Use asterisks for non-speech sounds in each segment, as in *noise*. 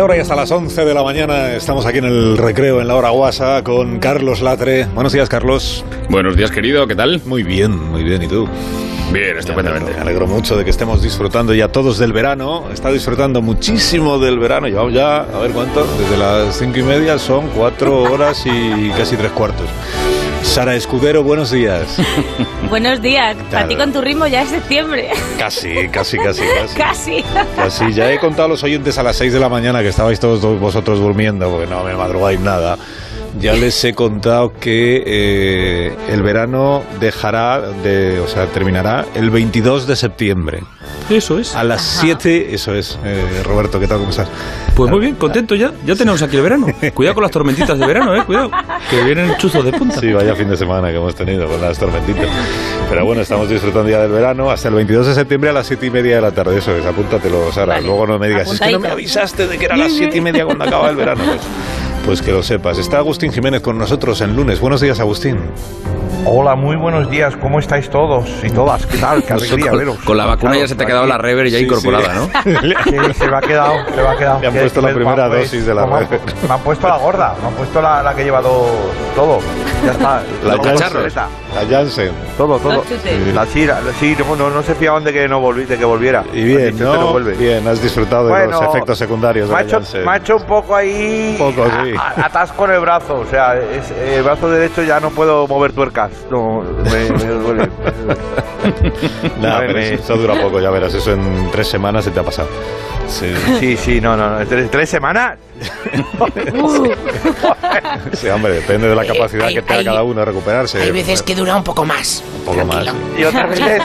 Desde ahora y hasta las 11 de la mañana estamos aquí en el recreo en la hora guasa con Carlos Latre. Buenos días, Carlos. Buenos días, querido, ¿qué tal? Muy bien, muy bien. ¿Y tú? Bien, estupendamente. Me alegro mucho de que estemos disfrutando ya todos del verano. Está disfrutando muchísimo del verano. Llevamos ya, a ver cuánto, desde las cinco y media son cuatro horas y casi tres cuartos. Sara Escudero, buenos días. *laughs* buenos días. Para ti con tu ritmo ya es septiembre. Casi, casi, *laughs* casi, casi. casi. Casi. Ya he contado a los oyentes a las 6 de la mañana que estabais todos vosotros durmiendo, porque no me madrugáis nada. Ya les he contado que eh, el verano dejará, de, o sea, terminará el 22 de septiembre. Eso es. A las 7, eso es. Eh, Roberto, ¿qué tal? ¿Cómo estás? Pues muy bien, contento ya. Ya tenemos aquí el verano. Cuidado con las tormentitas de verano, eh. Cuidado. Que vienen chuzos de punta. Sí, vaya fin de semana que hemos tenido con las tormentitas. Pero bueno, estamos disfrutando ya del verano hasta el 22 de septiembre a las 7 y media de la tarde. Eso es, apúntatelo, Sara. Luego no me digas, es que no me avisaste de que era a las 7 y media cuando acaba el verano. Pues, *laughs* pues que lo sepas. Está Agustín Jiménez con nosotros en lunes. Buenos días, Agustín. Hola, muy buenos días. ¿Cómo estáis todos y todas? ¿Qué tal? Qué *laughs* alegría con, veros. Con la vacuna ya se te ha quedado la rever ya sí, incorporada, sí. ¿no? *laughs* Sí, se me ha quedado, se me ha quedado. Me han puesto la primera dosis de la rever. Me han puesto la gorda, me han puesto la, la que he llevado todo. Ya está. La Janssen. La Janssen. Todo, todo. La, sí, la, sí no, no, no, se fiaban de que no volví, de que volviera. Y bien, ¿no? no vuelve. Bien, has disfrutado de bueno, los efectos secundarios de me ha la hecho, Janssen. Me ha hecho un poco ahí... Un poco, sí. A, atasco en el brazo, o sea, es, el brazo derecho ya no puedo mover tuercas. No, me, me duele. *laughs* *laughs* Pero eso, dura poco, ya verás. Eso en tres semanas se te ha pasado. Sí, sí, sí no, no, no. ¿Tres, tres semanas? *laughs* *laughs* sí, hombre, depende de la capacidad hay, que tenga hay, cada uno de recuperarse. Hay veces que dura un poco más. Un poco Tranquilo. más. Y otras veces.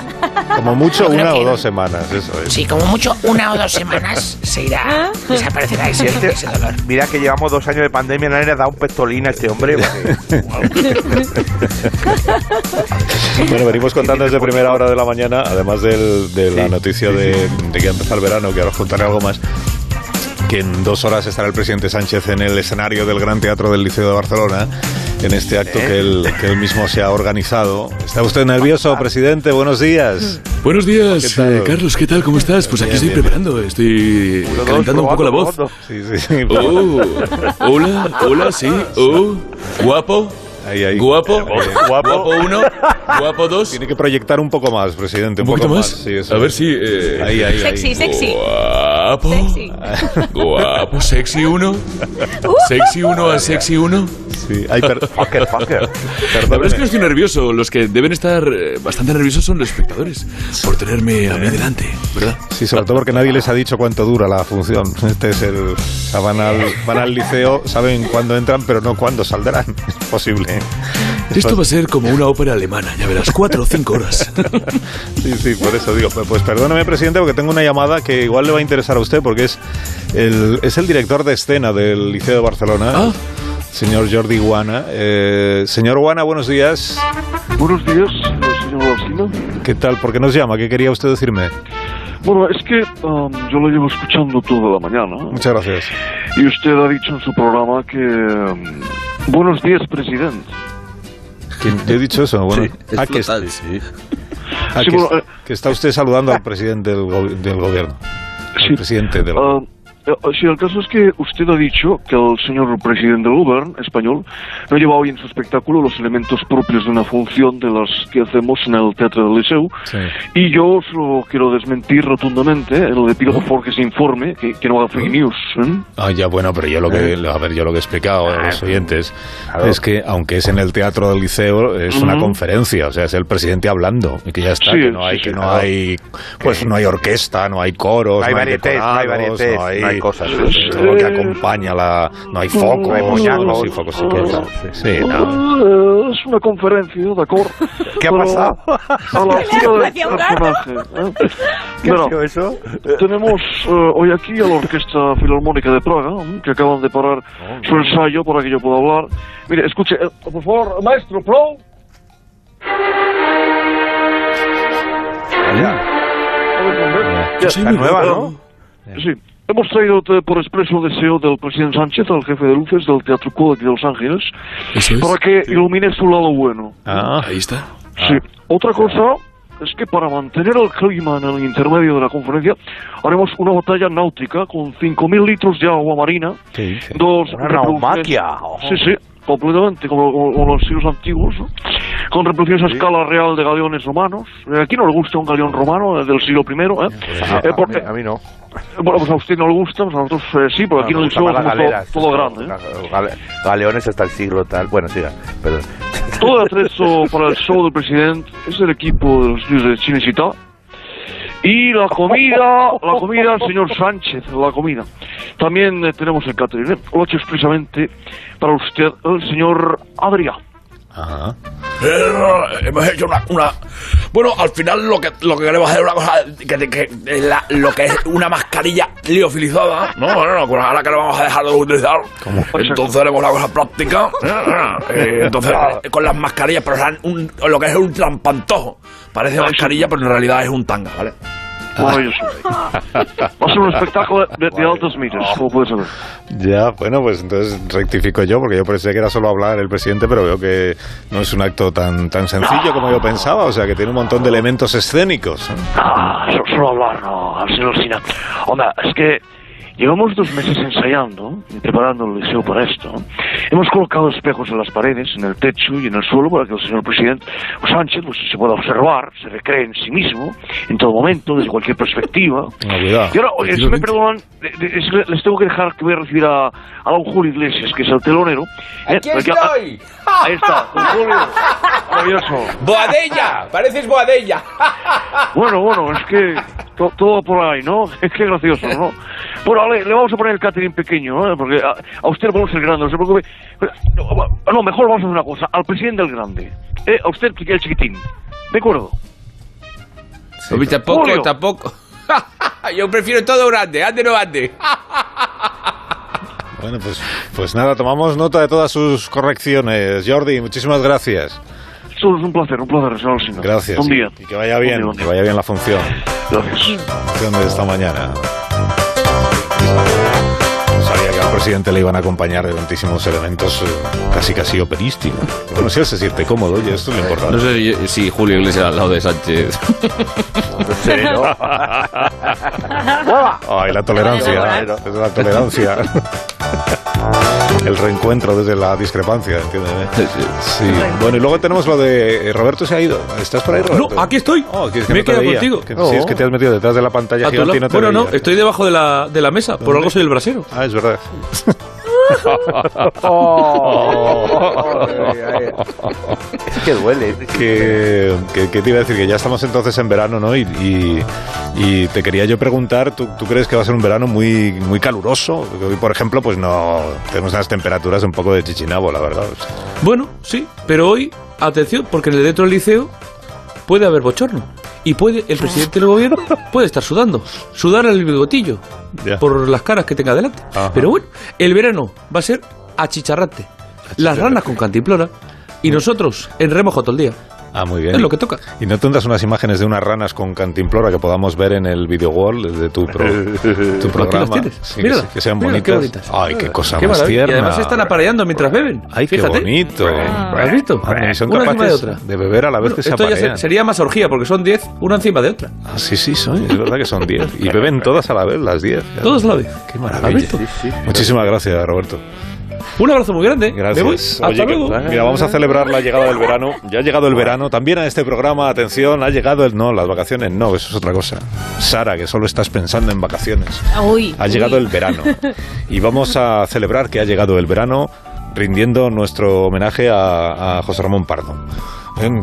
Como mucho, una o dos semanas, eso es. Sí, como mucho una o dos semanas se irá, desaparecerá ese, Este- ese dolor. Mira que llevamos dos años de pandemia, nadie le ha dado un pestolín a este hombre. Bueno, venimos contando desde primera hora de la mañana, además del- de la Sí, noticia sí, de, de que ha empezado el verano, que ahora os contaré algo más, que en dos horas estará el presidente Sánchez en el escenario del Gran Teatro del Liceo de Barcelona, en este acto ¿Eh? que, él, que él mismo se ha organizado. ¿Está usted nervioso, presidente? Buenos días. Buenos días, ¿Qué eh, Carlos, ¿qué tal? ¿Cómo estás? Pues aquí Bien, estoy bien, preparando, estoy Uno, dos, calentando un poco la voz. sí, sí. Oh, hola, hola, sí, oh, guapo, Ahí, ahí. guapo, Eh, guapo uno, *laughs* guapo dos, Tiene que proyectar un poco más, presidente. un Un, poquito poco más. Sí, eso A ver si... eh, Ahí, ahí, ahí. Sexy, sexy. Guapo, Sexy. *laughs* guapo, sexy uno, sexy uno a sexy uno. Sí. Ay, per- *laughs* Fucker, fucker. La verdad es que no estoy nervioso, los que deben estar eh, bastante nerviosos son los espectadores, por tenerme a mí delante, ¿verdad? Sí, sobre todo porque nadie les ha dicho cuánto dura la función. Este es el. o sea, van, al, van al liceo, saben cuándo entran, pero no cuándo saldrán. Es posible. Esto va a ser como una ópera alemana, ya verás, cuatro o cinco horas. *laughs* Sí, sí, por eso digo. Pues, perdóneme, presidente, porque tengo una llamada que igual le va a interesar a usted, porque es el, es el director de escena del Liceo de Barcelona. Ah. Señor Jordi Guana. Eh, señor Guana, buenos días. Buenos días, señor Alcina. ¿Qué tal? ¿Por qué nos llama? ¿Qué quería usted decirme? Bueno, es que um, yo lo llevo escuchando toda la mañana Muchas gracias. y usted ha dicho en su programa que... um, buenos días, presidente. ¿Quién- ¿Yo he dicho eso? Bueno, ah, que, ah, Sí, que- bueno, que está usted saludando al presidente del, go- del gobierno. Sí. Al presidente del Ah, eh, sí, el caso es que usted ha dicho que el señor presidente del gobierno español no lleva hoy en su espectáculo los elementos propios de una función de las que hacemos en el Teatro del Liceu. Sí. Y yo se lo quiero desmentir rotundamente. eh, Le pido por favor que se informe, que, que no haga fake news. ¿eh? Ah, ya, bueno, pero yo lo que, a ver, yo lo que he explicado a los oyentes es que, aunque es en el teatro del liceo, es una Ujú. conferencia, o sea, es el presidente hablando, y que ya está, Sí, que no hay, sí, que sí, no claro. hay, pues no hay orquesta, no hay coros, No hay varietés, no hay decorados, varietés, no hay, no hay cosas. todo lo que acompaña la, no hay focos, No hay moñacos. sí, focos sí que hay, sí, sí, no. Eh, es una conferencia, ¿de acuerdo? *laughs* ¿Qué ha pasado? A la *laughs* altura del personaje. ¿eh? ¿Qué Bueno, ha sido eso? tenemos eh, hoy aquí a la Orquesta Filarmónica de Praga, ¿eh? que acaban de parar su ensayo para que yo pueda hablar. Mire, escuche, eh, por favor, maestro, pro. Ya, Sí, La muy nueva. ¿no? Sí. Hemos traído eh, por expreso deseo del presidente Sánchez al jefe de luces del Teatro Kodak de Los Ángeles es. para que ilumine su lado bueno. Ah, Ahí está. Sí. Otra cosa es que para mantener el clima en el intermedio de la conferencia haremos una batalla náutica con 5.000 litros de agua marina, dos Una naumaquia, ojo. Sí, sí, completamente, como, como- como los siglos antiguos, ¿no? con reproducciones a escala real de galeones romanos. Eh, Aquí no le gusta un galeón romano eh, del siglo I, ¿eh? A, Eh, a porque- mí, a mí no. bueno, pues a usted no le gusta, pues a nosotros eh, sí, porque aquí No, las hacemos todo, todo grande. ¿eh? Gale- Galeones hasta el siglo tal. Bueno, siga, perdón. Todo el atrezo para el show del presidente es el equipo de los de Cinecittà. Y la comida, la comida, señor Sánchez, la comida. También eh, tenemos el catering, ¿eh? lo he hecho expresamente para usted, el señor Adrián. Ajá. Eh, hemos hecho una, una- Bueno, al final lo que, lo que queremos hacer es una cosa que, que- que la- lo que es una mascarilla liofilizada, ¿no? Bueno, no, ahora que lo vamos a dejar de utilizar, entonces haremos la cosa práctica. Eh, *laughs* entonces, eh, con las mascarillas, pero un- lo que es un trampantojo. Parece mascarilla, pero en realidad es un tanga, ¿vale? Maravilloso. Va a ser un espectáculo de, de altas miras, como puedes saber. Ya, bueno, pues entonces rectifico yo, porque yo pensé que era solo hablar el presidente, pero veo que no es un acto tan, tan sencillo como yo pensaba, o sea que tiene un montón de elementos escénicos. ¿eh? Ah, so- solo hablar, no, al señor Sina. Hombre, es que llevamos dos meses ensayando y preparando el liceo para esto. Hemos colocado espejos en las paredes, en el techo y en el suelo para que el señor presidente Sánchez pues, se pueda observar, se recree en sí mismo, en todo momento, desde cualquier perspectiva. Y ahora, oye, si me perdonan, les tengo que dejar que voy a recibir a, a don Julio Iglesias, que es el telonero. ¿eh? ¡Aquí Porque- estoy! Ahí está, don Julio. Maravilloso. ¡Boadella! ¡Pareces Boadella! Bueno, bueno, es que to- todo por ahí, ¿no? *laughs* Es que gracioso, ¿no? Bueno, le, le vamos a poner el catering pequeño, ¿eh? Porque a, a usted le ponemos el grande, no se preocupe. Pero, No, no, mejor vamos a hacer una cosa, al presidente del grande. ¿eh? A usted el chiquitín. ¿De acuerdo? Hombre, tampoco, Julio. tampoco. *laughs* Yo prefiero todo grande, ande no ande. *laughs* Bueno, pues, pues nada, tomamos nota de todas sus correcciones. Jordi, muchísimas gracias. Eso es un placer, un placer, señor. Gracias. Buen día. Y que vaya bien, día, que vaya bien la función. Gracias. función de esta mañana. Presidente le iban a acompañar de tantísimos elementos eh, casi casi operísticos. Bueno, si él se siente cómodo, oye, esto es lo importante. No sé si, si Julio Iglesias al lado de Sánchez. *laughs* Ay, la tolerancia. Es la tolerancia. *laughs* El reencuentro desde la discrepancia, entiéndeme. Sí. Bueno, y luego tenemos lo de eh, Roberto se ha ido. ¿Estás por ahí, No, Roberto? aquí estoy. Oh, que es que Me no he te quedado veía. contigo. Que- Sí, es que te has metido detrás de la pantalla gigante y no te bueno, no, estoy debajo de la, de la mesa. Por algo soy el brasero. Ah, es verdad. *laughs* *laughs* Es que duele. que, que- que te iba a decir que ya estamos entonces en verano, ¿no? Y, y- y te quería yo preguntar, ¿tú, tú crees que va a ser un verano muy, muy caluroso? Hoy, por ejemplo, pues no tenemos unas temperaturas un poco de chichinabo, la verdad. Bueno, sí, pero hoy, atención, porque en el dentro del liceo puede haber bochorno. Y puede, el presidente del gobierno *laughs* puede estar sudando. Sudar el bigotillo. Ya. Por las caras que tenga delante. Ajá. Pero bueno, el verano va a ser achicharrante. Las ranas con cantimplora. Y nosotros en remojo todo el día. Ah, muy bien. Es lo que toca. ¿Y no tendrás unas imágenes de unas ranas con cantimplora que podamos ver en el video wall de tu, pro- *laughs* tu programa? las tienes. Sí, que, sí, que sean bonitas. qué bonitas. Ay, qué cosa Qué más maravilla. tierna. Y además se están apareando mientras beben. Ay, qué Fíjate. bonito. ¿Has visto? Madre mía, son Una encima de capaces otra. de beber a la vez Bueno, que se esto ya aparean. se- sería más orgía, porque son 10, una encima de otra. Ah, sí, sí, son, es verdad que son 10. Y beben todas a la vez, las 10. Todos a la vez. Qué ¿Has maravilla. visto? Muchísimas gracias, Roberto. Un abrazo muy grande. Gracias. Hasta Oye, que- luego. mira, vamos a celebrar la llegada del verano. Ya ha llegado el verano. También a este programa, atención, ha llegado el... No, las vacaciones no, eso es otra cosa. Sara, que solo estás pensando en vacaciones. Uy, Ha llegado uy. el verano. *laughs* Y vamos a celebrar que ha llegado el verano rindiendo nuestro homenaje a, a José Ramón Pardo.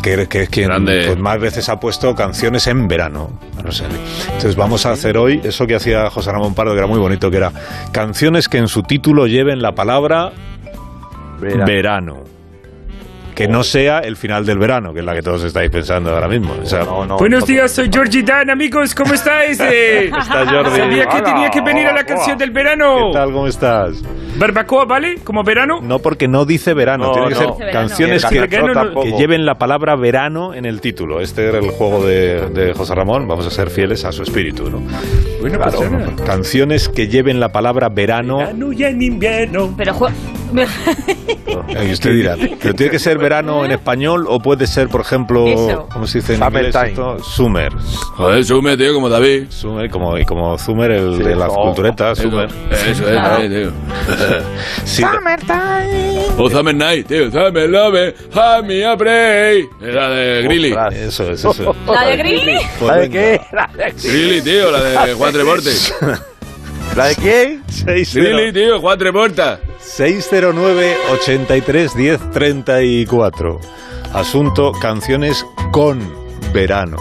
Que, que es quien Grande. pues, más veces ha puesto canciones en verano. No sé. Entonces vamos a hacer hoy eso que hacía José Ramón Pardo, que era muy bonito, que era canciones que en su título lleven la palabra verano. Que no sea el final del verano, que es la que todos estáis pensando ahora mismo. O sea, No, no, Buenos no, días, soy Georgie Dan, amigos, ¿cómo estáis? *laughs* Eh, está Jordi. sabía que tenía que venir a la canción del verano. ¿Qué tal? ¿Cómo estás? Barbacoa, ¿vale? ¿Como verano? No, porque no dice verano. No, Tiene que no. ser canciones que, que lleven la palabra verano en el título. Este era el juego de, de José Ramón. Vamos a ser fieles a su espíritu, ¿no? Bueno, Claro, pues canciones que lleven la palabra verano. Verano y en invierno. Pero Y usted dirá, ¿pero tiene que ser verano en español o puede ser, por ejemplo, Eso. ¿cómo se dice en inglés Summertime. esto? Summer. Joder, sume, tío, como David. Summer, como, y como Zumer, el Sí, de las oh, culturetas, Summer. eso es, Claro. Tío. Sí, O Summer Night, tío. Summer Love, Hammy Aprey. Era de Grilly. Ostras. eso es, eso. ¿La de Grilly? Pues ¿La de venga. qué? ¿La de, Grilly, tío, la de *laughs* Juan Treportes. ¿La de quién? Grilly, tío, Juan Treportas. 609 83 10 34. Asunto canciones con verano.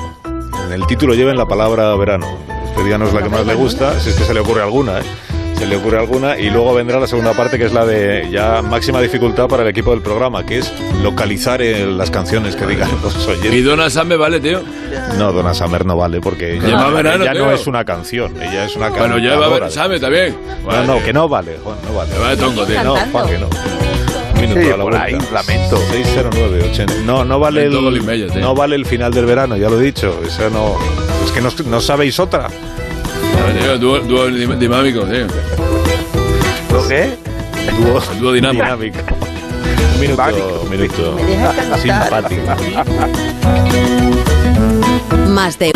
En el título lleven la palabra verano. Usted díganos la que más le gusta, si es que se le ocurre alguna, ¿eh? Se le ocurre alguna y luego vendrá la segunda parte que es la de ya máxima dificultad para el equipo del programa, que es localizar eh, las canciones que digan los Y oyentes. Donna Summer, vale, tío. No, Donna Summer no vale porque ella, verano, ella no es una canción, ella es una Bueno, canción. ya va a ver, Summer también. No, no, que no vale, Juan, no vale. Me va de tongo, tío. No. Juan, que no. Un minuto Sí, a la por ahí, lamento. 609 80. No, no vale el, no vale el final del verano, ya lo he dicho. Esa no, es que no, no sabéis otra. Dúo, dúo dinámico, tío. ¿Lo qué? Dúo, El dúo dinámico. dinámico. Un minuto, Simpático. un minuto. ¿Me dejas cantar? Simpático. Más de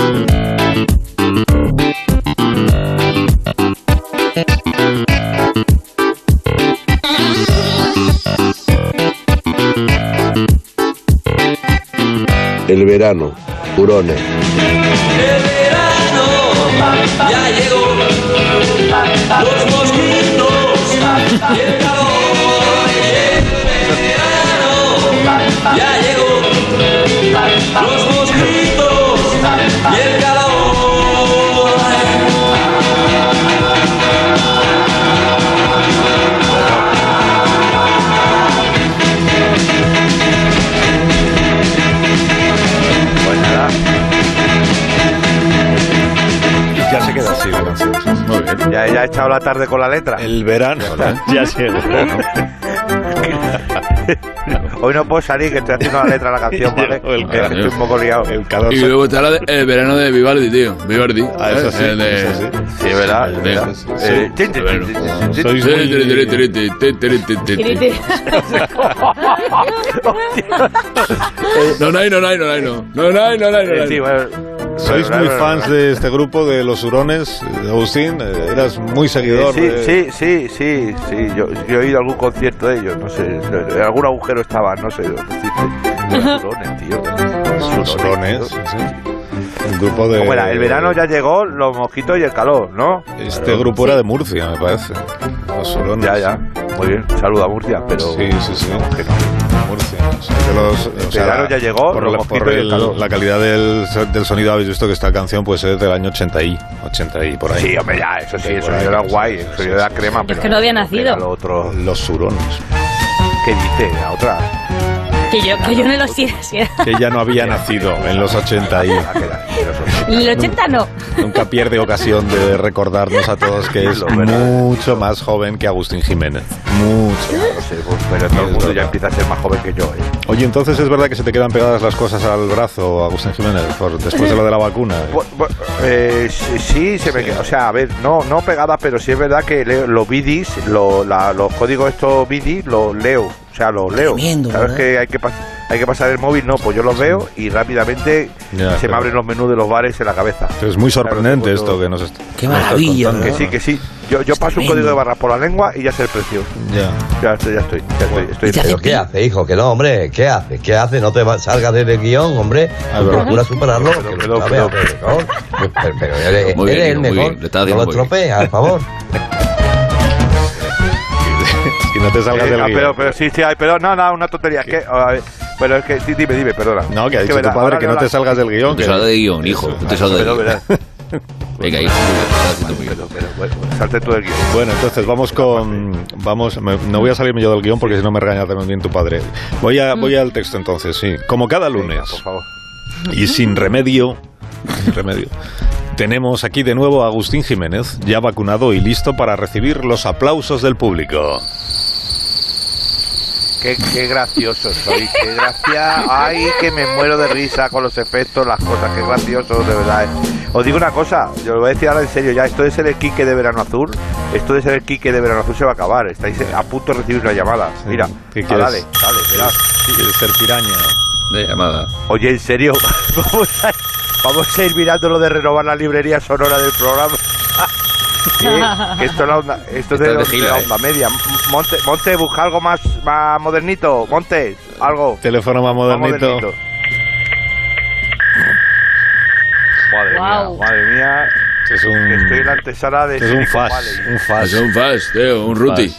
El verano, hurones. Ya llegó los ya, ya he echado la tarde con la letra. El verano *laughs* ya llegó. *laughs* Hoy no puedo salir, que estoy haciendo la letra de la canción, *laughs* ¿vale? El Que estoy un poco liado. El calor. Y luego está la de- el verano de Vivaldi, tío. Vivaldi. Ah, eso sí, ¿eh? El de- eso sí. Sí, ¿verdad? El sí, Eh, sí. Sí. No, no, hay, no, hay, no, hay, no. No, no, hay, no, hay, no, hay. sí, bueno, Sois muy fans de este grupo de los hurones, de Agustín. eh, Eras muy seguidor. Sí, de- sí, sí, sí, sí. Yo, yo he ido a algún concierto de ellos, no sé. En algún agujero estaba, no sé dónde. Los hurones, tío. Los hurones. sí. Un grupo de. ¿Cómo era? El verano ya llegó, los mosquitos y el calor, ¿no? Este grupo era de Murcia, me parece. Los hurones. Ya, ya. Muy bien. Saluda a Murcia, pero. Sí, sí, sí. Los- o sea, verano ya llegó, Por, la, por el el- la calidad del, del sonido, habéis visto que esta canción puede ser del año 80 y, 80 y por ahí. Sí, hombre, ya, eso sí, el sonido era sí, guay, sí, el sí, sonido era crema, pero. que no había nacido. Lo otro. Los hurones. ¿Qué dice? La otra. Que yo, que yo no lo sé. Que ya no había nacido en los 80 y. Eso- En el 80 no. Nunca pierde ocasión de recordarnos a todos que es mucho más joven que Agustín Jiménez. Mucho. No sé, pues, pero todo el mundo ya empieza a ser más joven que yo, ¿eh? Oye, entonces es verdad que se te quedan pegadas las cosas al brazo, Agustín Jiménez, por, después de lo de la vacuna. Eh, sí, se me queda. O sea, a ver, no, no pegadas, pero sí es verdad que leo, los bidis, lo- la- los códigos estos bidis, los leo. O sea, los leo. Tremendo, ¿Sabes ¿verdad? que hay que, hay que pasar el móvil? No, pues yo los veo y rápidamente Ya, se pero- me abren los menús de los bares en la cabeza. Es muy sorprendente Claro, esto que nos, est- Qué maravilla, contando. Que sí, que sí. Yo, yo paso un tremendo. código de barras por la lengua y ya sé el precio. Ya. Ya estoy, ya estoy. Ya estoy, estoy hace ¿Pero qué hace, hijo? Que no, hombre, ¿qué hace? ¿Qué hace? No te va- salgas del guion, hombre. Ah. Procura superarlo. Pero, eres, Muy bien, eres el mejor. No lo estropees, al favor. *laughs* y no te salgas Eh, del no, guion. pero, pero sí, sí, hay, pero no, no, una tontería. Es que, a ver, pero es que, sí, dime, dime, perdona. No, que ha Es dicho tu verá, padre que no te salgas del guion. No te que- salgas de guion, hijo. No te salgas de Pero, guion. Venga, hijo. Pero, pero, bueno, salte tú del guion. Bueno, entonces vamos con. Vamos, me- no voy a salirme yo del guion porque si no me regaña también tu padre. Voy, a, voy al texto entonces, sí. Como cada Venga, lunes por favor. y sin remedio, sin remedio, tenemos aquí de nuevo a Agustín Jiménez, ya vacunado y listo para recibir los aplausos del público. Qué, qué gracioso soy, qué gracia. Ay, que me muero de risa con los efectos, las cosas, qué gracioso, de verdad. eh. Os digo una cosa, yo lo voy a decir ahora en serio ya, esto de ser el Quique de Verano Azul, esto de ser el Quique de Verano Azul se va a acabar. Estáis a punto de recibir una llamada. Mira, ¿Qué ah, dale, dale, verás. ¿Quieres ser piraña? De llamada. Oye, en serio, *laughs* vamos a, vamos a ir mirando lo de renovar la librería sonora del programa. *laughs* Que esto es la onda, esto de, Esto es de la eh. onda media. Monte, Monte, busca algo más, más modernito. Monte, algo. Teléfono más modernito. Madre mía, madre mía. Es un, Estoy en la antesala de es un fast, un fast. Es un fast, tío, un ruti.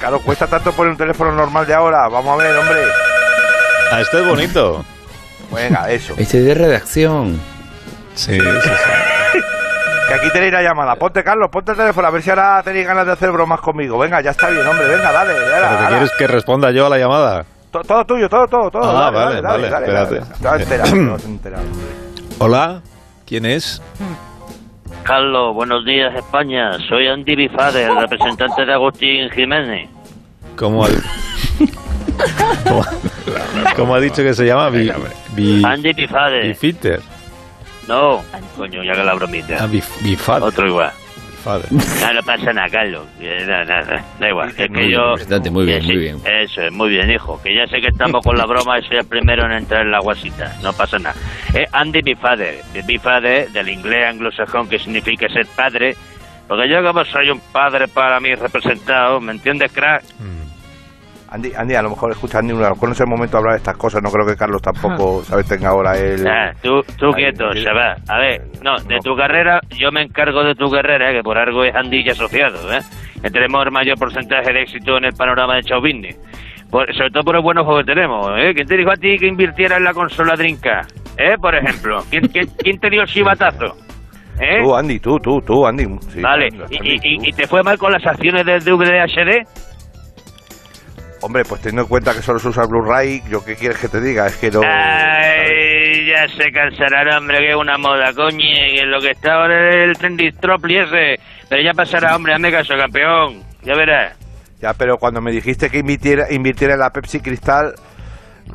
Claro, cuesta tanto poner un teléfono normal de ahora. Vamos a ver, hombre. Ah, esto es bonito. Venga, eso. Este es de redacción. Sí, sí, sí. Que aquí tenéis la llamada. Ponte, Carlos, ponte el teléfono a ver si ahora tenéis ganas de hacer bromas conmigo. Venga, ya está bien, hombre. Venga, dale. dale, ¿Pero que quieres que responda yo a la llamada? To- Todo tuyo, todo, todo, todo. Ah, dale, vale, dale, vale, dale, dale, espérate. Enterar. *clears throat* Hola, ¿quién es? Carlos, buenos días España. Soy Andy Bifade, representante de Agustín Jiménez. ¿Cómo *laughs* *laughs* ¿Cómo, cómo ha dicho que se llama? Bi, bi, Andy Bifade. Bifiter. No, coño, ya que la bromita. Ah, bif, bifad, Otro igual. bifader. No, *laughs* no pasa nada, Carlos. No, no, no, da igual. Es que yo... Muy bien, muy bien. Eso es, muy bien, hijo. Que ya sé que estamos con la broma y soy el primero en entrar en la guasita. No pasa nada. Es Andy Bifade. Bifade, del inglés anglosajón, que significa ser padre. Porque yo como soy un padre para mí representado, ¿me entiendes, crack? Andy, Andy, a lo mejor escucha Andy, a lo mejor no es el momento de hablar de estas cosas. No creo que Carlos tampoco, *laughs* ¿sabes? Tenga ahora el. Ah, tú, tú quieto, se va. A ver, no, de No. tu carrera, yo me encargo de tu carrera, que por algo es Andy y asociado, ¿eh? Que tenemos el mayor porcentaje de éxito en el panorama de. Por, sobre todo por los buenos juegos que tenemos, ¿eh? ¿Quién te dijo a ti que invirtiera en la consola Drinka? ¿Eh? Por ejemplo. ¿Quién, quién, quién te dio el chivatazo? ¿Eh? Tú, Andy, tú, tú, tú, Andy. Sí, vale. Andy, ¿Y, te fue mal con las acciones del VDHD? Hombre, pues teniendo en cuenta que solo se usa Blu-ray, ¿yo qué quieres que te diga? Es que no. Ay, ya se cansará el hombre, que es una moda, coño, que lo que está ahora es el Trendistropli ese. Pero ya pasará, hombre, hazme caso, campeón. Ya verás. Ya, pero cuando me dijiste que invirtiera, invirtiera en la Pepsi Cristal,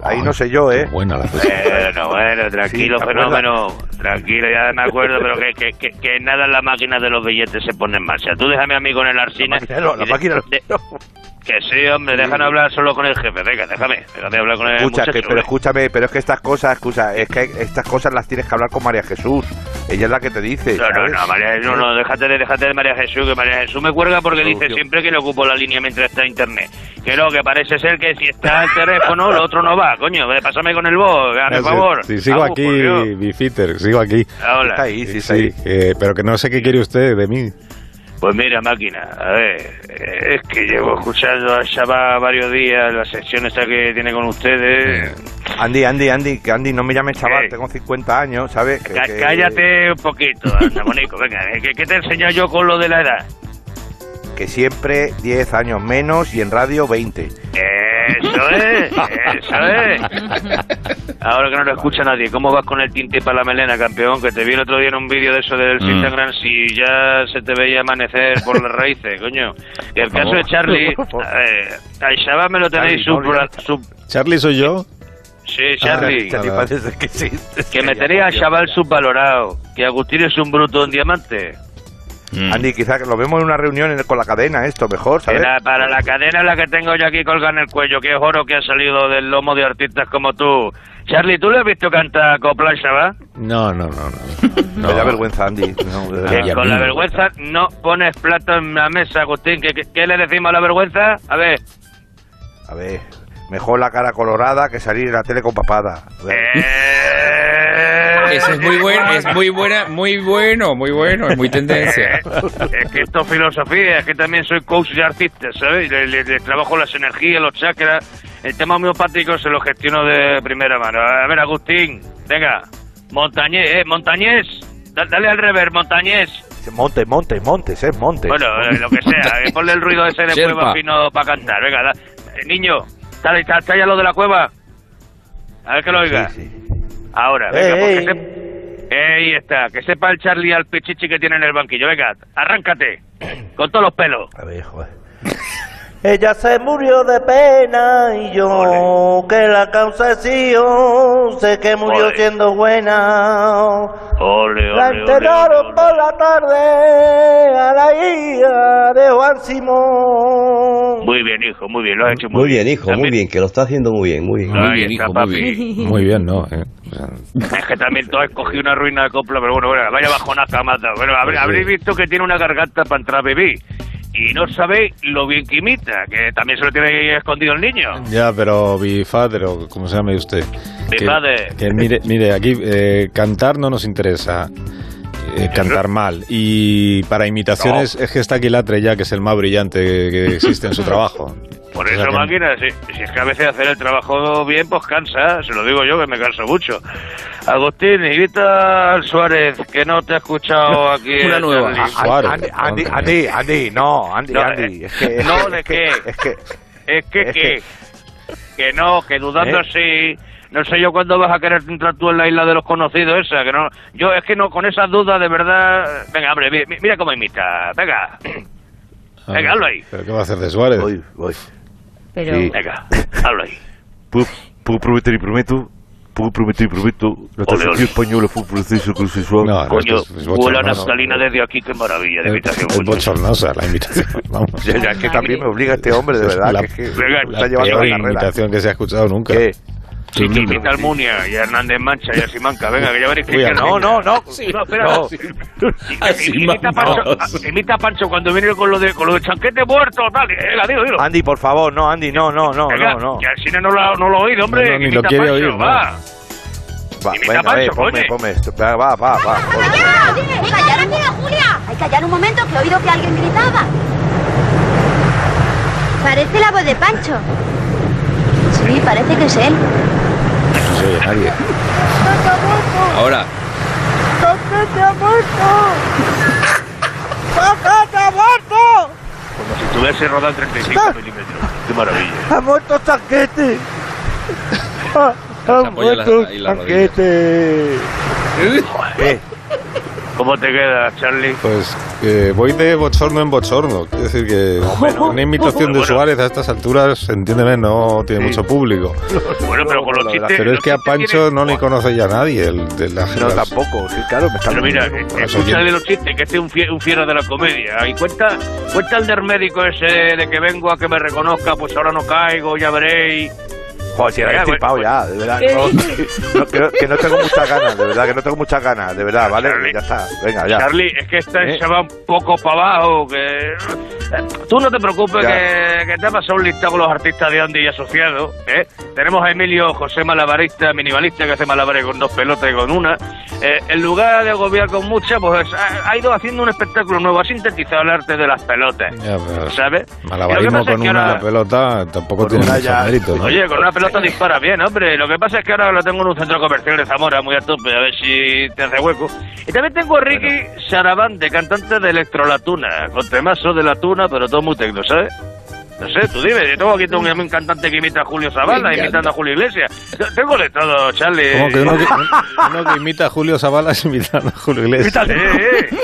ahí no sé yo, ¿eh? Buena la Bueno, bueno, tranquilo, Sí, ¿te acuerdas? fenómeno. Tranquilo, ya me acuerdo, pero que, que, que, que nada en la máquina de los billetes se pone en marcha. Tú déjame a mí con el Arsina. máquina no, la de- de- que sí, hombre, déjame hablar solo con el jefe. Venga, déjame. Déjame hablar con el Escucha, muchacho. que, pero hombre. escúchame, pero es que estas cosas, escucha, es que estas cosas las tienes que hablar con María Jesús. Ella es la que te dice. No, no, ¿sabes? no, María, no, no, déjate de, déjate de María Jesús, que María Jesús me cuelga porque dice siempre que le ocupo la línea mientras está en internet. Que no, que parece ser que si está el teléfono, lo otro no va, coño, pásame con el voz, Sí, favor. Sí, sigo aquí, por. Bifiter, sigo aquí. Hola. Está ahí, sí, está Sí, ahí. eh, pero que no sé qué quiere usted de mí. Pues mira, máquina, a ver, eh, es que llevo escuchando a Shabba varios días la sección esta que tiene con ustedes. Andy, Andy, Andy, que Andy, no me llames chaval, ¿Qué? tengo 50 años, ¿sabes? Que- que- Cállate un poquito, anda, Monico, venga, eh, ¿qué, qué te he enseñado yo con lo de la edad? Que siempre 10 años menos y en radio 20. Eso es, eso es. Ahora que no lo escucha nadie, ¿cómo vas con el tinte para la melena, campeón? Que te vi el otro día en un vídeo de eso del Mm. Instagram si ya se te veía amanecer por las raíces, coño. Y el caso de Charlie, *laughs* eh, al Shabbat me lo tenéis Charlie, sub, Charlie soy yo. Sí, Charlie. Charlie parece que sí. Que metería *laughs* a chaval subvalorado. Que Agustín es un bruto en diamante. Andy, quizás que lo vemos en una reunión en- con la cadena, esto mejor, Que ¿sabes? la- para la cadena la que tengo yo aquí colgada en el cuello, que es oro que ha salido del lomo de artistas como tú. Charlie, ¿tú le has visto cantar copla, chaval? No, no, no, no. *laughs* Me da vergüenza, Andy. *laughs* No, de Que verdad. con la vergüenza no pones plato en la mesa, Agustín. ¿Qué, qué, qué le decimos a la vergüenza? A ver. A ver, mejor la cara colorada que salir en la tele con papada. A ver. Eh, Ese es muy bueno, es muy buena, muy bueno, muy bueno, es muy tendencia. *laughs* Es que esto es filosofía, es que también soy coach de artistas, ¿sabes? Le, le- le trabajo las energías, los chakras. El tema homeopático se lo gestiono de primera mano. A ver, Agustín, venga. Montañés, ¿eh? Montañés. Da- Dale al rever, Montañés. Montes, montes, montes, es montes. Bueno, eh, lo que sea, eh, ponle el ruido ese de Sherpa. cueva fino para cantar. Venga, da- eh, niño, ¿está, está, está ya lo de la cueva? A ver que lo oiga. Sí, sí. Ahora, venga, porque se- Ahí está, que sepa el Charlie al pichichi que tiene en el banquillo. Venga, arráncate, con todos los pelos. A ver, joder. Ella se murió de pena y yo, que la causa es yo, sé que murió Ole. siendo buena. Ole, La ole, ole, enterraron ole, por la tarde a la hija de Juan Simón. Muy bien, hijo, muy bien, lo has hecho muy, Muy bien, hijo, muy bien, que lo está haciendo muy bien, muy bien. Ahí está, papi. *laughs* Muy bien, ¿no? Eh, Es que también tú has escogido una ruina de copla, pero bueno, bueno vaya bajonaza mata. Bueno, habré- habréis visto que tiene una garganta para entrar a beber. Y no sabéis lo bien que imita, que también se lo tiene ahí escondido el niño. Ya, pero Bifader, o como se llame usted. que- Bifader. Que, mire, mire, aquí eh, cantar no nos interesa. eh, cantar mal. Y para imitaciones es que está Aquilatre ya, que es el más brillante que existe en su *laughs* trabajo. Por sea eso, que- máquina, si, si es que a veces hacer el trabajo bien, pues cansa. Se lo digo yo, que me canso mucho. Agustín, invita al Suárez, que no te ha escuchado *laughs* aquí. Una nueva. Charlie. Andy, Andy, Andy, Andy, no, Andy, No, Andy. eh, Es que, no, ¿de qué? Es que, Es que, Es que, que no, que dudando ¿Eh? si... No sé yo cuándo vas a querer entrar tú en la isla de los conocidos esa, que no... Yo es que no, con esas dudas de verdad... Venga, hombre, mi- mi- mira cómo imita, venga. Venga, hazlo ahí. ¿Pero qué va a hacer de Suárez? voy, voy. Pero Sí. Venga, hazlo ahí. Puedo, puedo prometer y prometo. Puedo prometer y prometo. La traducción española fue un proceso consensual. No, no, Coño, es que es- es huele a bochornoso. naftalina desde aquí, qué maravilla de Es, imitación. es bochornosa la imitación. *laughs* Vamos. Es que también me obliga este hombre, de verdad. La- que, es que La está llevando peor la carrera. imitación que se ha escuchado nunca. ¿Qué? Sí, que imita al Munia y a Hernández Mancha y a Simanca. Venga, que ya veréis que... No, no, no. no, espera. No. Así *laughs* imita, a. Pancho, imita a Pancho cuando viene con lo de, con lo de chanquete muerto, tal. Venga, dilo, dilo. Andy, por favor, no, Andy, no, no, no, Venga, no, no. que al cine no lo, no lo ha oído, hombre. No, no, ni lo imita a quiere Pancho, oír, no. va. Va, Imita venga, a Pancho, ve, ponme, coño. ponme esto. Va, va, va. va. ¡Callar un momento, Julia! Hay que callar un momento, que he oído que alguien gritaba. Parece la voz de Pancho. Sí, parece que es él. Nadie. Ahora, ¡Chanquete ha muerto! ¡Chanquete ha muerto! Como si estuviese rodado en 35 milímetros. Qué maravilla. ¡Ha muerto Chanquete! ¡Ha, muerto Chanquete! Eh, ¿Cómo te quedas, Charlie? Pues eh, voy de bochorno en bochorno. Es decir, que *laughs* una imitación de Bueno. Suárez a estas alturas, entiéndeme, no tiene mucho público. Bueno, pero con los chistes... Pero es que a Pancho tienen- no le conoce ya nadie. El, de la no, tampoco. Sí, claro, me está Pero mira, eh, escúchale los chistes, que este es un, fie- un fiero de la comedia. Y cuenta, cuenta el del médico ese de que vengo a que me reconozca, pues ahora no caigo, ya veréis. Joder, si era bueno, ya, de verdad. No, no, que, que no tengo muchas ganas, de verdad, que no tengo muchas ganas, de verdad, ¿vale? Charlie. Ya está, venga, ya. Charlie, es que esta ¿Eh? se va un poco para abajo, que... Tú no te preocupes que, que te ha pasado un listado con los artistas de Andy y asociados, ¿eh? Tenemos a Emilio José Malabarista, minimalista, que hace malabares con dos pelotas y con una. Eh, en lugar de agobiar con muchas, pues ha, ha ido haciendo un espectáculo nuevo, ha sintetizado el arte de las pelotas, Ya, pero ¿sabes? Malabarismo con una ahora- pelota tampoco tiene mucho ya- mérito, ¿no? Oye, con una pelota dispara bien, hombre. Lo que pasa es que ahora lo tengo en un centro comercial de Zamora, muy a tope, a ver si te hace hueco. Y también tengo a Ricky Sarabande, cantante de Electro La Tuna, con temazo de La Tuna, pero todo muy tecno, ¿sabes? No sé, tú dime, yo tengo aquí un, un cantante que imita a Julio Zavala, imitando a Julio Iglesias. Tengo de todo, Charlie. Como que uno que, uno que imita a Julio Zabalas imitando a Julio Iglesias. Sí, sí.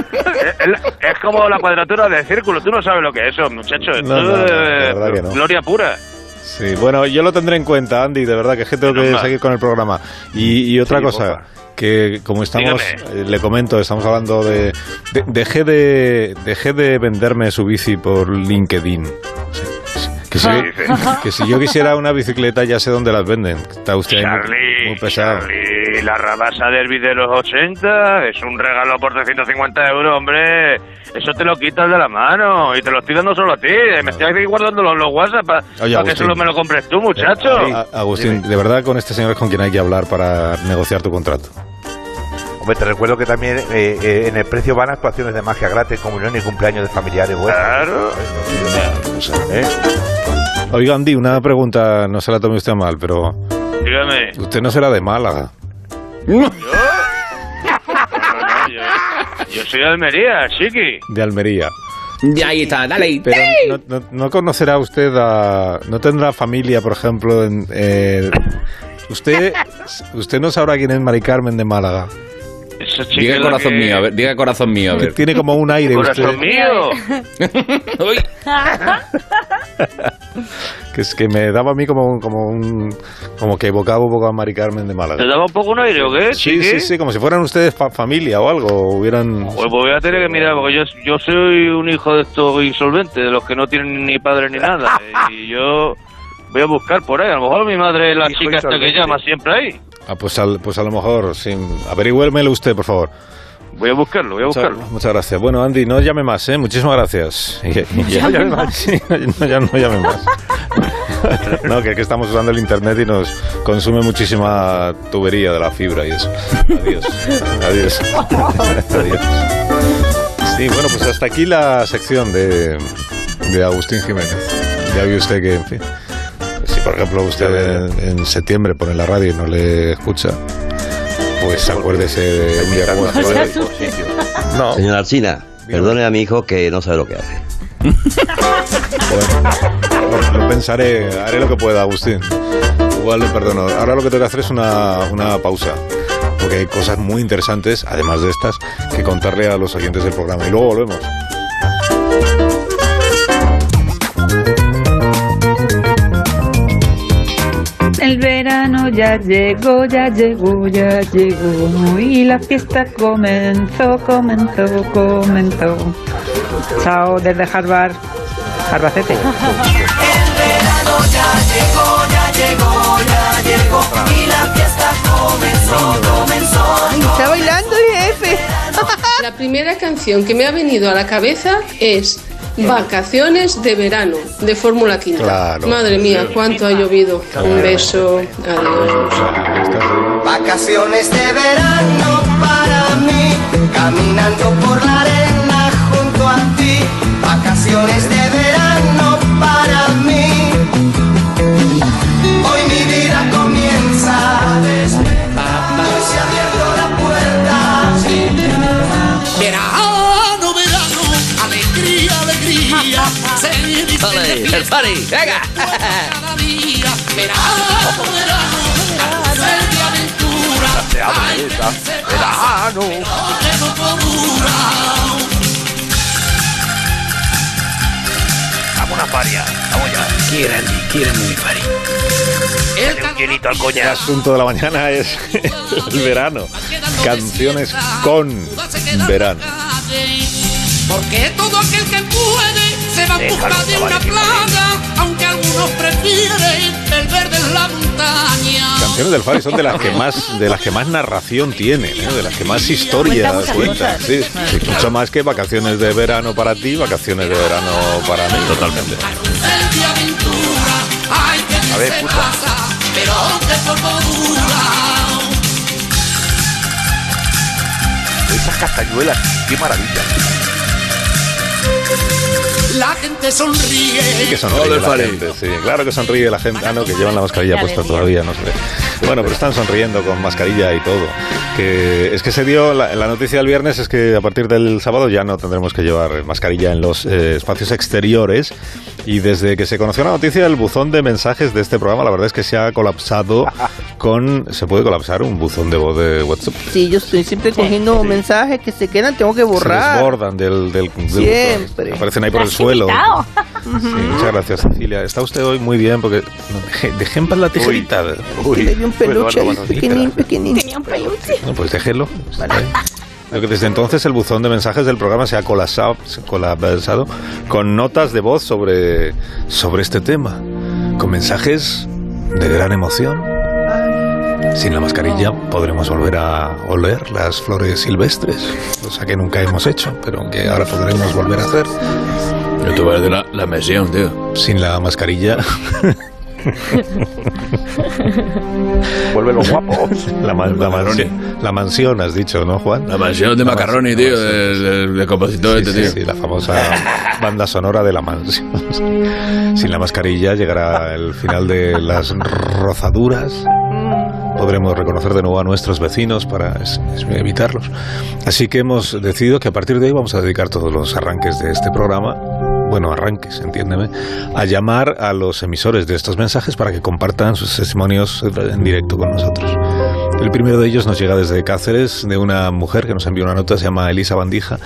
es, es como la cuadratura del círculo, tú no sabes lo que es eso, muchacho. No, no, no, es la verdad que no. gloria pura. Sí, bueno, yo lo tendré en cuenta, Andy, de verdad que es que tengo que seguir con el programa. Y, y otra Sí, cosa, porfa. que como estamos, eh, le comento, estamos hablando de, de- dejé de dejé de venderme su bici por LinkedIn. Que si, que si yo quisiera una bicicleta ya sé dónde las venden. Está usted muy- pesado. Charlie, la rabasa Derby de los 80 es un regalo por 350 euros, hombre. Eso te lo quitas de la mano y te lo estoy dando solo a ti. Me estoy aquí guardando los, los WhatsApp para Oye, que solo me lo compres tú, muchacho. A- Agustín, de verdad con este señor es con quien hay que hablar para negociar tu contrato. Hombre, te recuerdo que también eh, eh, en el precio van actuaciones de magia gratis, comunión y cumpleaños de familiares vuestros. Claro. ¿Eh? Oiga, Andy, una pregunta, no se la tome usted mal, pero Dígame. usted no será de Málaga. No, yo, yo soy de Almería, chiqui. de Almería. Y ahí está, dale ahí. Pero no, no- no conocerá usted a... ¿No tendrá familia, por ejemplo, en... eh, usted, usted no sabrá quién es Mari Carmen de Málaga. Esa chica Diga corazón que- mío, a ver, diga corazón mío, a ver. tiene como un aire usted. Corazón mío. *laughs* *laughs* Que es que me daba a mí como un, como un, como que evocaba un poco a Mari Carmen de Málaga. ¿Te daba un poco un aire o qué, Sí, chiqui? sí, sí, como si fueran ustedes fa- familia o algo, o hubieran... Pues voy a tener que mirar, porque yo, yo soy un hijo de estos insolventes, de los que no tienen ni padre ni nada. *laughs* Y yo voy a buscar por ahí. A lo mejor mi madre es la Hijo chica esta que llama siempre ahí. Ah, pues, al- pues a lo mejor, sí. Averigüélmelo usted, por favor. Voy a buscarlo, voy a buscarlo. muchas gracias. Bueno, Andy, no llame más, ¿eh? Muchísimas gracias. *laughs* Y- y ya- llame *laughs* más. Sí, no, ya no llame más. *laughs* No, que, que estamos usando el internet y nos consume muchísima tubería de la fibra y eso. Adiós. Adiós. Adiós. Sí, bueno, pues hasta aquí la sección de, de Agustín Jiménez. Ya vio usted que, en fin, si por ejemplo usted en, en septiembre pone la radio y no le escucha, pues acuérdese de un día como hoy. No. Señor Alcina, perdone a mi hijo que no sabe lo que hace. Bueno, lo pensaré, haré lo que pueda, Agustín. Igual le perdono. Ahora lo que tengo que hacer es una, una pausa. Porque hay cosas muy interesantes, además de estas, que contarle a los oyentes del programa. Y luego volvemos. El verano ya llegó, ya llegó, ya llegó y la fiesta comenzó, comenzó, comenzó. Chao desde Harvard, Harbacete. *laughs* El verano ya llegó, ya llegó, ya llegó y la fiesta comenzó, comenzó. Está bailando el jefe. La primera canción que me ha venido a la cabeza es Vacaciones de verano de Fórmula Quinta. Claro. Madre mía, cuánto ha llovido. Un beso. Adiós. Vacaciones de verano para mí, caminando por la arena junto a ti. Vacaciones de mi un hielito al El asunto de la mañana es *laughs* el verano. Canciones con verano. Porque todo aquel que puede se va en Déjalo, busca de chaval, una que plaga, aunque algunos prefieren el verde en la montaña. Canciones del Fari son de las que más, de las que más narración tienen, ¿eh? de las que más historia Cuenta. Sí, sí, mucho más que vacaciones de verano para ti, vacaciones de verano para mí. Totalmente. Ver, puta. pero. Esas castañuelas. Qué maravilla. La gente sonríe. Sí que sonríe la gente, sí, claro que sonríe la gente. Ah, no, que llevan la mascarilla puesta todavía, no sé. Bueno, pero están sonriendo con mascarilla y todo. Que es que se dio, la, la noticia del viernes es que a partir del sábado ya no tendremos que llevar mascarilla en los eh, espacios exteriores. Y desde que se conoció la noticia, el buzón de mensajes de este programa, la verdad es que se ha colapsado *laughs* con... ¿Se puede colapsar un buzón de voz de WhatsApp? Sí, yo estoy siempre cogiendo mensajes que se quedan, tengo que Se borrar. desbordan del, del, del Siempre. buzón. Aparecen ahí por el suelo. Sí, muchas gracias, Cecilia. Está usted hoy muy bien porque no, deje, deje en paz la tijerita. Di un peluche ahí, pequeñín, pequeñín. Tenía un peluche. No, pues déjelo. Lo que Desde entonces el buzón de mensajes del programa se ha colapsado, se ha colapsado con notas de voz sobre, sobre este tema, con mensajes de gran emoción. Sin la mascarilla podremos volver a oler las flores silvestres, cosa que nunca hemos hecho, pero que ahora podremos volver a hacer. Yo te voy a la, la mesión, tío. Sin la mascarilla. *laughs* *laughs* Vuelve los guapos. La, ma- la mansión, la mansión, has dicho, ¿no, Juan? La mansión de Macaroni, tío, del del compositor este, Sí, tío. sí, la famosa banda sonora de la mansión. Sin la mascarilla llegará el final de las rozaduras. Podremos reconocer de nuevo a nuestros vecinos para evitarlos. Así que hemos decidido que a partir de hoy vamos a dedicar todos los arranques de este programa, bueno, arranques, entiéndeme, a llamar a los emisores de estos mensajes para que compartan sus testimonios en directo con nosotros. El primero de ellos nos llega desde Cáceres, de una mujer que nos envió una nota, se llama Elisa Bandija,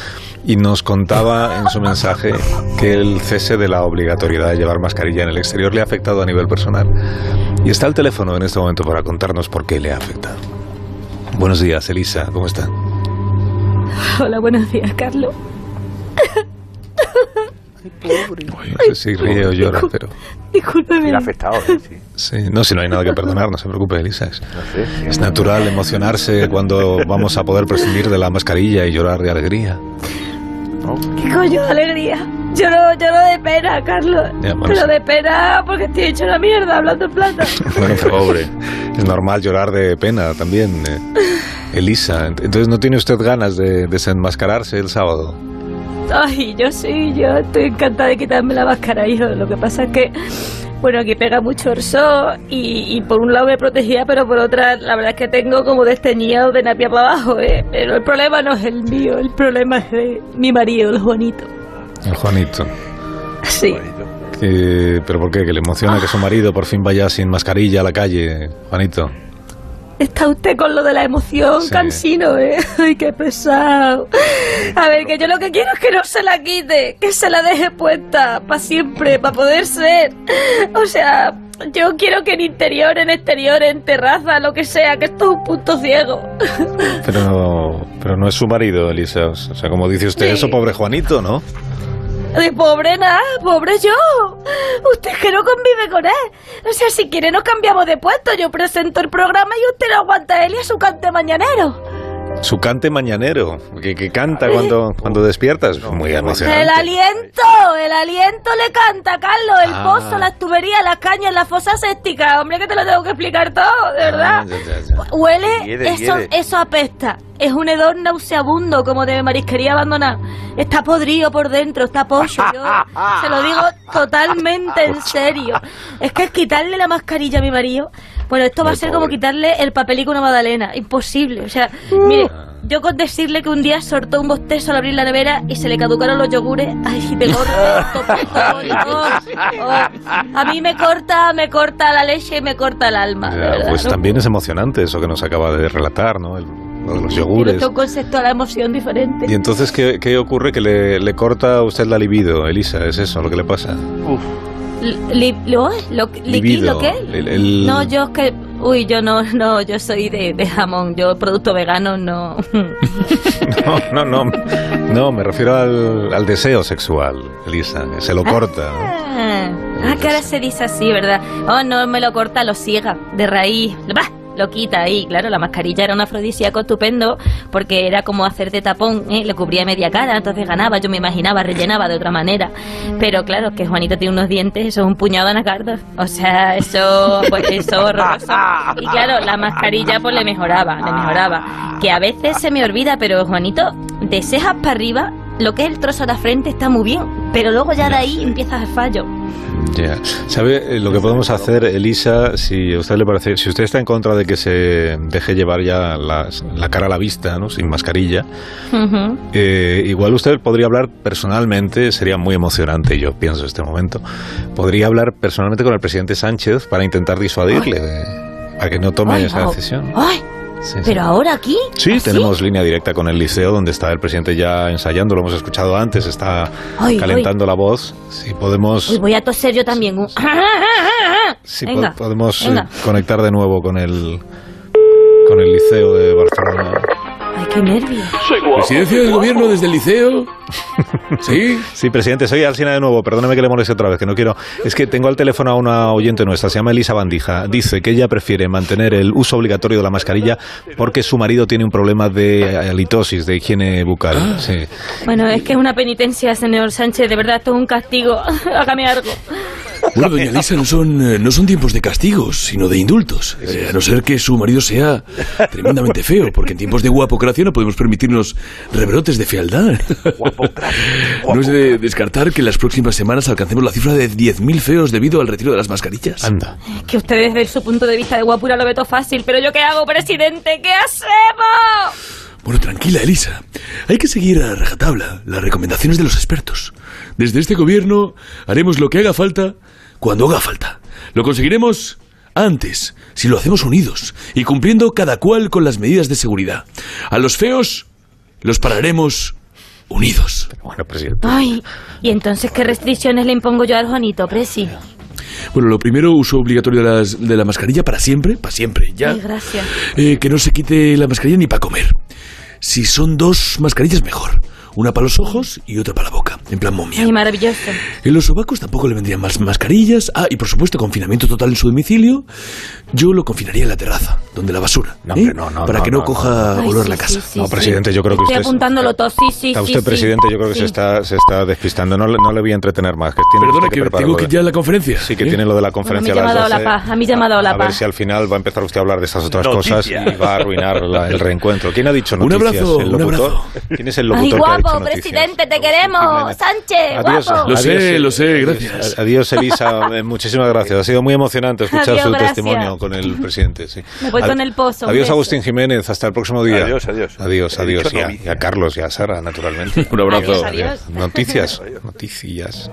y nos contaba en su mensaje que el cese de la obligatoriedad de llevar mascarilla en el exterior le ha afectado a nivel personal. Y está el teléfono en este momento para contarnos por qué le ha afectado. Buenos días, Elisa, ¿cómo está? Hola, buenos días, Carlos. No sé si ríe o llora, pero... Discúlpeme. Ha afectado, ¿eh? sí. Sí, no, si no hay nada que perdonar, no se preocupe, Elisa. Es, es natural emocionarse cuando vamos a poder prescindir de la mascarilla y llorar de alegría. ¿Qué coño de alegría? Lloro, lloro de pena, Carlos. Ya, bueno, Pero sí. de pena porque estoy hecho una mierda hablando en plata. *laughs* Bueno, pobre. Es normal llorar de pena también, eh, Elisa. Entonces, ¿no tiene usted ganas de desenmascararse el sábado? Ay, yo sí, yo estoy encantada de quitarme la máscara, hijo. Lo que pasa es que, bueno, aquí pega mucho el sol y, y por un lado me protegía, pero por otra, la verdad es que tengo como desteñido de napia para abajo, ¿eh? Pero el problema no es el mío, el problema es de mi marido, el Juanito. El Juanito. Sí. Que- ¿Pero por qué? ¿Que le emociona que su marido por fin vaya sin mascarilla a la calle, Juanito? Está usted con lo de la emoción, Sí. cansino, ¿eh? *laughs* Ay, qué pesado. A ver, que yo lo que quiero es que no se la quite, que se la deje puesta para siempre, para poder ser. O sea, yo quiero que en interior, en exterior, en terraza, lo que sea, que esto es un punto ciego. Pero, pero no es su marido, Elisa. O sea, como dice usted Sí. eso, pobre Juanito, ¿no? De pobre nada, pobre yo. Usted que no convive con él. O sea, si quiere nos cambiamos de puesto. Yo presento el programa y usted lo aguanta a él y a su cante mañanero. Su cante mañanero, que, que canta cuando, cuando despiertas. Muy El emocionante. aliento, el aliento le canta, Carlos, el Ah. pozo, las tuberías, las cañas, la fosa séptica. Hombre, que te lo tengo que explicar todo, de verdad. Ah, ya, ya, ya. Huele, Hiede, eso, hiede. eso apesta. Es un hedor nauseabundo, como de marisquería abandonada. Está podrido por dentro, está pollo. Yo *laughs* se lo digo totalmente en serio. Es que es quitarle la mascarilla a mi marido. Bueno, esto va a ser como quitarle el papelico a una magdalena. Imposible. O sea, mire, yo con decirle que un día sortó un bostezo al abrir la nevera y se le caducaron los yogures. Ay, te corta oh, oh. A mí me corta, me corta la leche y me corta el alma. Ya, verdad, pues ¿no? también es emocionante eso que nos acaba de relatar, ¿no? El- lo de los yogures. usted un concepto de la emoción diferente. Y entonces, ¿qué, qué ocurre? Que le, le corta a usted la libido, Elisa, ¿es eso lo que le pasa? Li- lo, lo, ¿lo qué? el- el- No, yo es que... Uy, yo no, no, yo soy de, de jamón. Yo producto vegano no... *laughs* No, no, no, no, me refiero al, al deseo sexual, Elisa, que se lo corta. ¿no? Ah, ah, que ahora se dice así, ¿verdad? Oh, no me lo corta, lo ciega, de raíz. ¡Bah! Lo quita ahí, claro, la mascarilla era un afrodisíaco estupendo porque era como hacer de tapón, ¿eh? le cubría media cara, entonces ganaba, yo me imaginaba, rellenaba de otra manera. Pero claro, que Juanito tiene unos dientes, eso es un puñado de anacardos. O sea, eso, pues eso horroroso. Y claro, la mascarilla pues le mejoraba, le mejoraba. Que a veces se me olvida, pero Juanito, de cejas para arriba, lo que es el trozo de la frente está muy bien, pero luego ya de ahí empieza el fallo. Ya. ¿Sabe eh, lo que podemos hacer, Elisa, si a usted le parece, si usted está en contra de que se deje llevar ya la cara a la vista, ¿no? sin mascarilla, eh, igual usted podría hablar personalmente, sería muy emocionante, yo pienso en este momento, podría hablar personalmente con el presidente Sánchez para intentar disuadirle, para que no tome Ay, esa decisión. ¡Ay! Sí, sí. ¿Pero ahora aquí? Sí, ¿Así? tenemos línea directa con el liceo donde está el presidente ya ensayando, lo hemos escuchado antes, está Ay, calentando la voz. Si podemos, Uy, voy a toser yo también. *laughs* si po- podemos venga. conectar de nuevo con el con el liceo de Barcelona. Qué nervios. Presidencia del gobierno desde el liceo. Sí. Sí, presidente, soy Alsina de nuevo. Perdóneme que le moleste otra vez, que no quiero. Es que tengo al teléfono a una oyente nuestra, se llama Elisa Bandija. Dice que ella prefiere mantener el uso obligatorio de la mascarilla porque su marido tiene un problema de halitosis, de higiene bucal. Sí. Bueno, es que es una penitencia, señor Sánchez. De verdad, esto es un castigo. *laughs* Hágame algo. Bueno, doña Lisa, no son, eh, no son tiempos de castigos, sino de indultos. Eh, a no ser que su marido sea tremendamente feo, porque en tiempos de guapocracia no podemos permitirnos rebrotes de fealdad. No es de descartar que en las próximas semanas alcancemos la cifra de 10.000 feos debido al retiro de las mascarillas. Anda. Que usted desde su punto de vista de guapura lo ve todo fácil. Pero yo qué hago, presidente? ¿Qué hacemos? Bueno, tranquila, Elisa. Hay que seguir a rajatabla las recomendaciones de los expertos. Desde este gobierno haremos lo que haga falta cuando haga falta. Lo conseguiremos Antes, si lo hacemos unidos y cumpliendo cada cual con las medidas de seguridad. A los feos los pararemos unidos. Bueno, presidente. Ay, ¿y entonces qué restricciones le impongo yo al Juanito, Presi? Bueno, lo primero, uso obligatorio de, las- de la mascarilla para siempre, para siempre, ya. Ay, gracias. Eh, que no se quite la mascarilla ni para comer. Si son dos mascarillas, mejor. Una para los ojos y otra para la boca, en plan momia. Ay, maravilloso. En los sobacos tampoco le vendrían más mascarillas. Ah, y por supuesto, confinamiento total en su domicilio. Yo lo confinaría en la terraza, donde la basura. No, ¿eh? hombre, no, no, Para no, que no, no, coja Ay, olor sí, la casa. sí, sí, No, presidente, yo creo que Estoy usted... apuntándolo todo, sí, sí, Está sí, usted, sí. presidente, yo creo que Sí. se está, se está despistando. No, le- no le voy a entretener más. Que tiene Perdona, que preparar tengo que ir ya a la conferencia. Sí, que ¿eh? tiene lo de la Bueno, a conferencia mí ya me ha a las la 12. paz, a mí ya me ha dado la A ver paz. si al final va a empezar usted a hablar de estas otras Noticias. cosas y va a arruinar la- el reencuentro. ¿Quién ha dicho noticias? Abrazo, ¿El un locutor? abrazo. ¿Quién es el Ay, locutor que ha dicho guapo, presidente, te queremos. Sánchez, Adiós, guapo. Lo sé, lo sé, gracias. Adiós, Elisa. eh, Muchísimas gracias. Ha sido muy emocionante escuchar Adiós, su gracias. testimonio con el presidente. Sí. Me voy Ad- con el pozo. un Adiós. Agustín Jiménez. Hasta el próximo día. Adiós, adiós. Adiós, adiós. Y a, y a Carlos y a Sara, naturalmente. Un abrazo. Adiós, adiós. Noticias. Noticias.